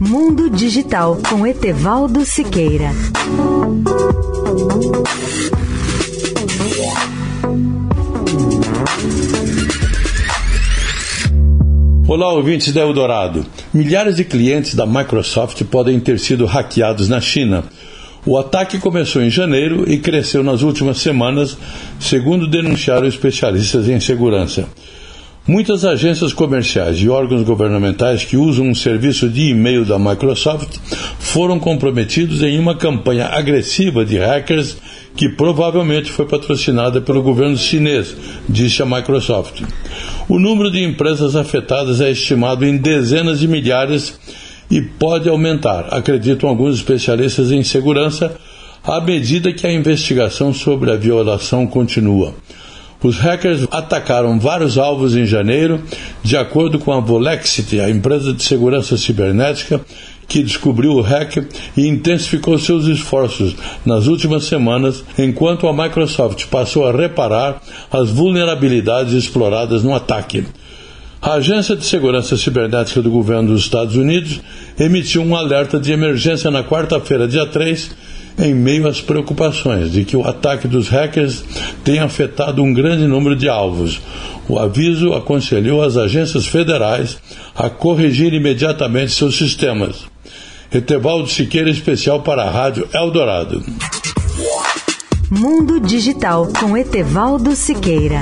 Mundo Digital com Etevaldo Siqueira. Olá, ouvintes da Eldorado. Milhares de clientes da Microsoft podem ter sido hackeados na China. O ataque começou em janeiro e cresceu nas últimas semanas, segundo denunciaram especialistas em segurança. Muitas agências comerciais e órgãos governamentais que usam um serviço de e-mail da Microsoft foram comprometidos em uma campanha agressiva de hackers que provavelmente foi patrocinada pelo governo chinês, disse a Microsoft. O número de empresas afetadas é estimado em dezenas de milhares e pode aumentar, acreditam alguns especialistas em segurança, à medida que a investigação sobre a violação continua. Os hackers atacaram vários alvos em janeiro, de acordo com a Volexity, a empresa de segurança cibernética, que descobriu o hack e intensificou seus esforços nas últimas semanas, enquanto a Microsoft passou a reparar as vulnerabilidades exploradas no ataque. A Agência de Segurança Cibernética do Governo dos Estados Unidos emitiu um alerta de emergência na quarta-feira, dia 3, em meio às preocupações de que o ataque dos hackers tenha afetado um grande número de alvos. O aviso aconselhou as agências federais a corrigir imediatamente seus sistemas. Etevaldo Siqueira, especial para a Rádio Eldorado. Mundo Digital com Etevaldo Siqueira.